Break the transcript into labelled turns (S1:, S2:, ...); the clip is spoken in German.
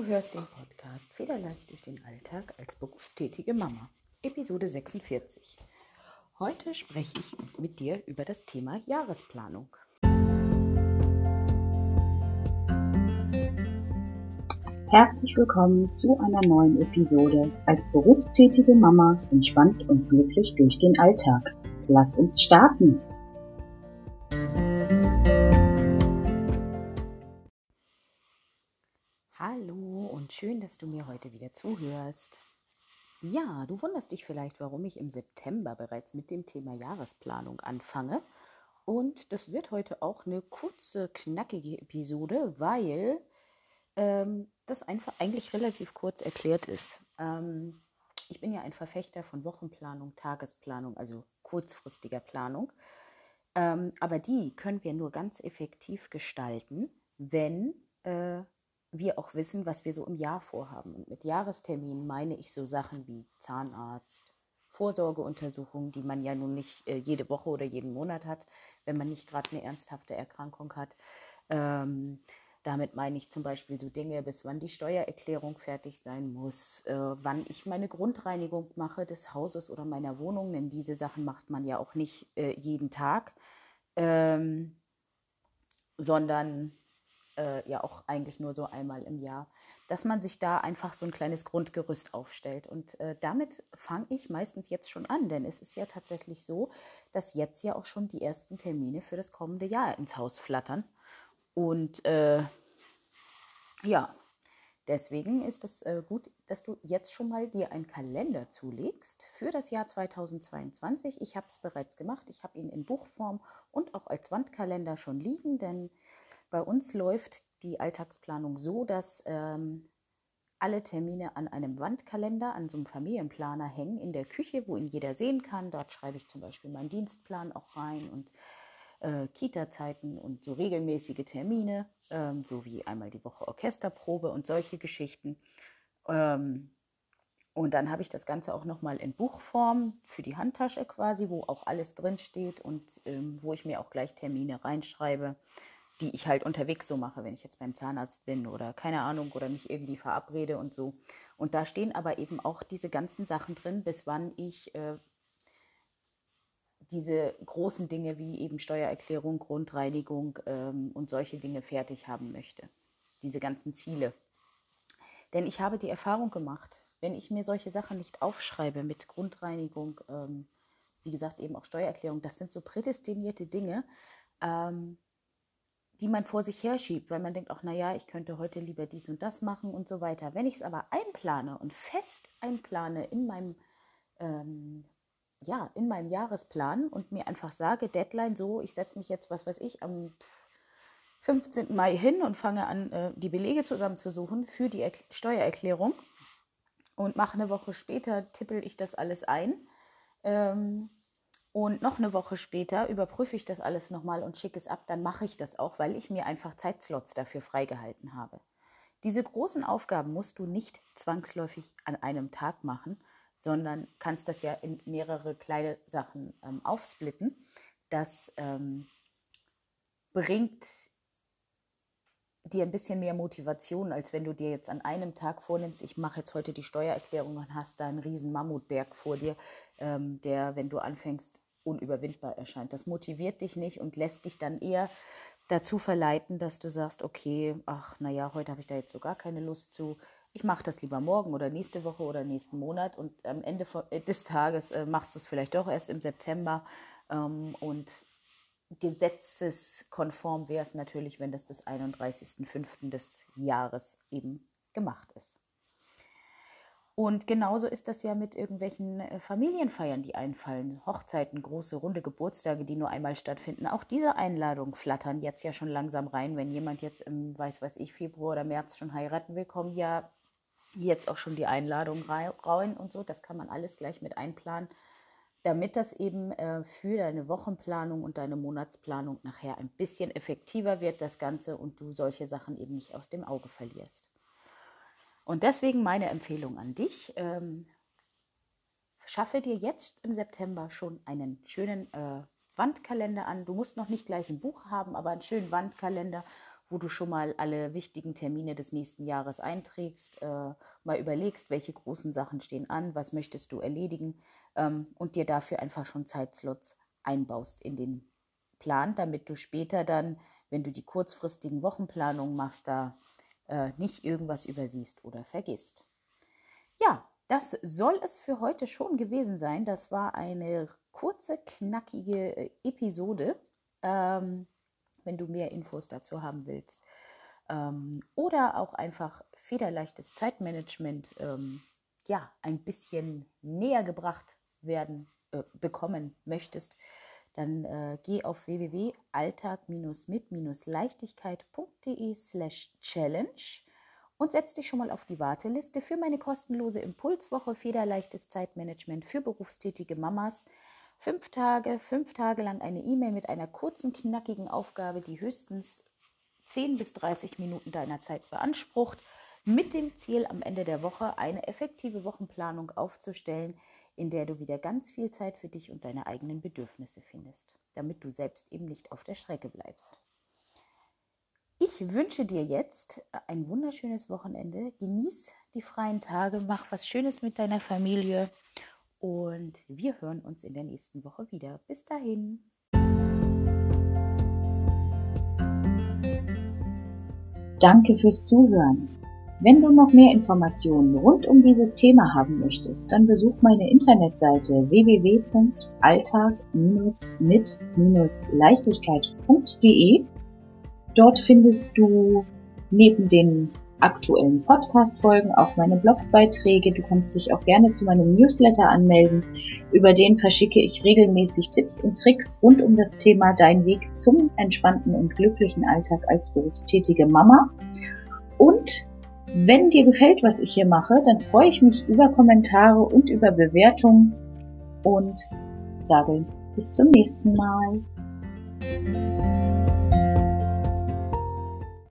S1: Du hörst den Podcast Federleicht durch den Alltag als berufstätige Mama, Episode 46. Heute spreche ich mit dir über das Thema Jahresplanung.
S2: Herzlich willkommen zu einer neuen Episode als berufstätige Mama entspannt und glücklich durch den Alltag. Lass uns starten!
S1: Schön, dass du mir heute wieder zuhörst. Ja, du wunderst dich vielleicht, warum ich im September bereits mit dem Thema Jahresplanung anfange. Und das wird heute auch eine kurze, knackige Episode, weil ähm, das einfach eigentlich relativ kurz erklärt ist. Ähm, ich bin ja ein Verfechter von Wochenplanung, Tagesplanung, also kurzfristiger Planung. Ähm, aber die können wir nur ganz effektiv gestalten, wenn äh, wir auch wissen, was wir so im Jahr vorhaben. Und mit Jahresterminen meine ich so Sachen wie Zahnarzt, Vorsorgeuntersuchungen, die man ja nun nicht äh, jede Woche oder jeden Monat hat, wenn man nicht gerade eine ernsthafte Erkrankung hat. Ähm, damit meine ich zum Beispiel so Dinge, bis wann die Steuererklärung fertig sein muss, äh, wann ich meine Grundreinigung mache des Hauses oder meiner Wohnung, denn diese Sachen macht man ja auch nicht äh, jeden Tag, ähm, sondern äh, ja auch eigentlich nur so einmal im Jahr, dass man sich da einfach so ein kleines Grundgerüst aufstellt. Und äh, damit fange ich meistens jetzt schon an, denn es ist ja tatsächlich so, dass jetzt ja auch schon die ersten Termine für das kommende Jahr ins Haus flattern. Und äh, ja, deswegen ist es äh, gut, dass du jetzt schon mal dir einen Kalender zulegst für das Jahr 2022. Ich habe es bereits gemacht. Ich habe ihn in Buchform und auch als Wandkalender schon liegen, denn bei uns läuft die Alltagsplanung so, dass ähm, alle Termine an einem Wandkalender, an so einem Familienplaner hängen in der Küche, wo ihn jeder sehen kann. Dort schreibe ich zum Beispiel meinen Dienstplan auch rein und äh, Kita-Zeiten und so regelmäßige Termine, ähm, so wie einmal die Woche Orchesterprobe und solche Geschichten. Ähm, und dann habe ich das Ganze auch nochmal in Buchform für die Handtasche quasi, wo auch alles drin steht und ähm, wo ich mir auch gleich Termine reinschreibe die ich halt unterwegs so mache, wenn ich jetzt beim Zahnarzt bin oder keine Ahnung oder mich irgendwie verabrede und so. Und da stehen aber eben auch diese ganzen Sachen drin, bis wann ich äh, diese großen Dinge wie eben Steuererklärung, Grundreinigung ähm, und solche Dinge fertig haben möchte. Diese ganzen Ziele. Denn ich habe die Erfahrung gemacht, wenn ich mir solche Sachen nicht aufschreibe mit Grundreinigung, ähm, wie gesagt eben auch Steuererklärung, das sind so prädestinierte Dinge, ähm, die man vor sich herschiebt, weil man denkt, ach naja, ich könnte heute lieber dies und das machen und so weiter. Wenn ich es aber einplane und fest einplane in meinem, ähm, ja, in meinem Jahresplan und mir einfach sage, Deadline so, ich setze mich jetzt, was weiß ich, am 15. Mai hin und fange an, äh, die Belege zusammenzusuchen für die er Steuererklärung und mache eine Woche später, tippel ich das alles ein. Ähm, und noch eine Woche später überprüfe ich das alles nochmal und schicke es ab. Dann mache ich das auch, weil ich mir einfach Zeitslots dafür freigehalten habe. Diese großen Aufgaben musst du nicht zwangsläufig an einem Tag machen, sondern kannst das ja in mehrere kleine Sachen ähm, aufsplitten. Das ähm, bringt dir ein bisschen mehr Motivation, als wenn du dir jetzt an einem Tag vornimmst, ich mache jetzt heute die Steuererklärung und hast da einen riesen Mammutberg vor dir, ähm, der, wenn du anfängst, unüberwindbar erscheint. Das motiviert dich nicht und lässt dich dann eher dazu verleiten, dass du sagst, okay, ach, naja, heute habe ich da jetzt so gar keine Lust zu. Ich mache das lieber morgen oder nächste Woche oder nächsten Monat und am Ende äh, des Tages äh, machst du es vielleicht doch erst im September ähm, und gesetzeskonform wäre es natürlich, wenn das bis 31.05. des Jahres eben gemacht ist. Und genauso ist das ja mit irgendwelchen äh, Familienfeiern, die einfallen. Hochzeiten, große, runde Geburtstage, die nur einmal stattfinden. Auch diese Einladungen flattern jetzt ja schon langsam rein. Wenn jemand jetzt im, weiß weiß ich, Februar oder März schon heiraten will, kommen ja jetzt auch schon die Einladungen rein und so. Das kann man alles gleich mit einplanen damit das eben äh, für deine Wochenplanung und deine Monatsplanung nachher ein bisschen effektiver wird, das Ganze, und du solche Sachen eben nicht aus dem Auge verlierst. Und deswegen meine Empfehlung an dich, ähm, schaffe dir jetzt im September schon einen schönen äh, Wandkalender an. Du musst noch nicht gleich ein Buch haben, aber einen schönen Wandkalender, wo du schon mal alle wichtigen Termine des nächsten Jahres einträgst, äh, mal überlegst, welche großen Sachen stehen an, was möchtest du erledigen ähm, und dir dafür einfach schon Zeitslots einbaust in den Plan, damit du später dann, wenn du die kurzfristigen Wochenplanungen machst, da äh, nicht irgendwas übersiehst oder vergisst. Ja, das soll es für heute schon gewesen sein. Das war eine kurze, knackige äh, Episode. Ähm, wenn du mehr Infos dazu haben willst. Ähm, oder auch einfach federleichtes Zeitmanagement ähm, ja, ein bisschen näher gebracht werden, äh, bekommen möchtest, dann äh, geh auf www.alltag-mit-leichtigkeit.de slash challenge und setz dich schon mal auf die Warteliste für meine kostenlose Impulswoche Federleichtes Zeitmanagement für berufstätige Mamas. Fünf Tage, fünf Tage lang eine E-Mail mit einer kurzen, knackigen Aufgabe, die höchstens 10 bis 30 Minuten deiner Zeit beansprucht, mit dem Ziel, am Ende der Woche eine effektive Wochenplanung aufzustellen, in der du wieder ganz viel Zeit für dich und deine eigenen Bedürfnisse findest, damit du selbst eben nicht auf der Strecke bleibst. Ich wünsche dir jetzt ein wunderschönes Wochenende. Genieß die freien Tage, mach was Schönes mit deiner Familie und wir hören uns in der nächsten Woche wieder. Bis dahin.
S2: Danke fürs Zuhören. Wenn du noch mehr Informationen rund um dieses Thema haben möchtest, dann besuch meine Internetseite www.alltag-mit-leichtigkeit.de. Dort findest du neben den aktuellen Podcast-Folgen, auch meine Blogbeiträge. Du kannst dich auch gerne zu meinem Newsletter anmelden. Über den verschicke ich regelmäßig Tipps und Tricks rund um das Thema Dein Weg zum entspannten und glücklichen Alltag als berufstätige Mama. Und wenn dir gefällt, was ich hier mache, dann freue ich mich über Kommentare und über Bewertungen und sage bis zum nächsten Mal.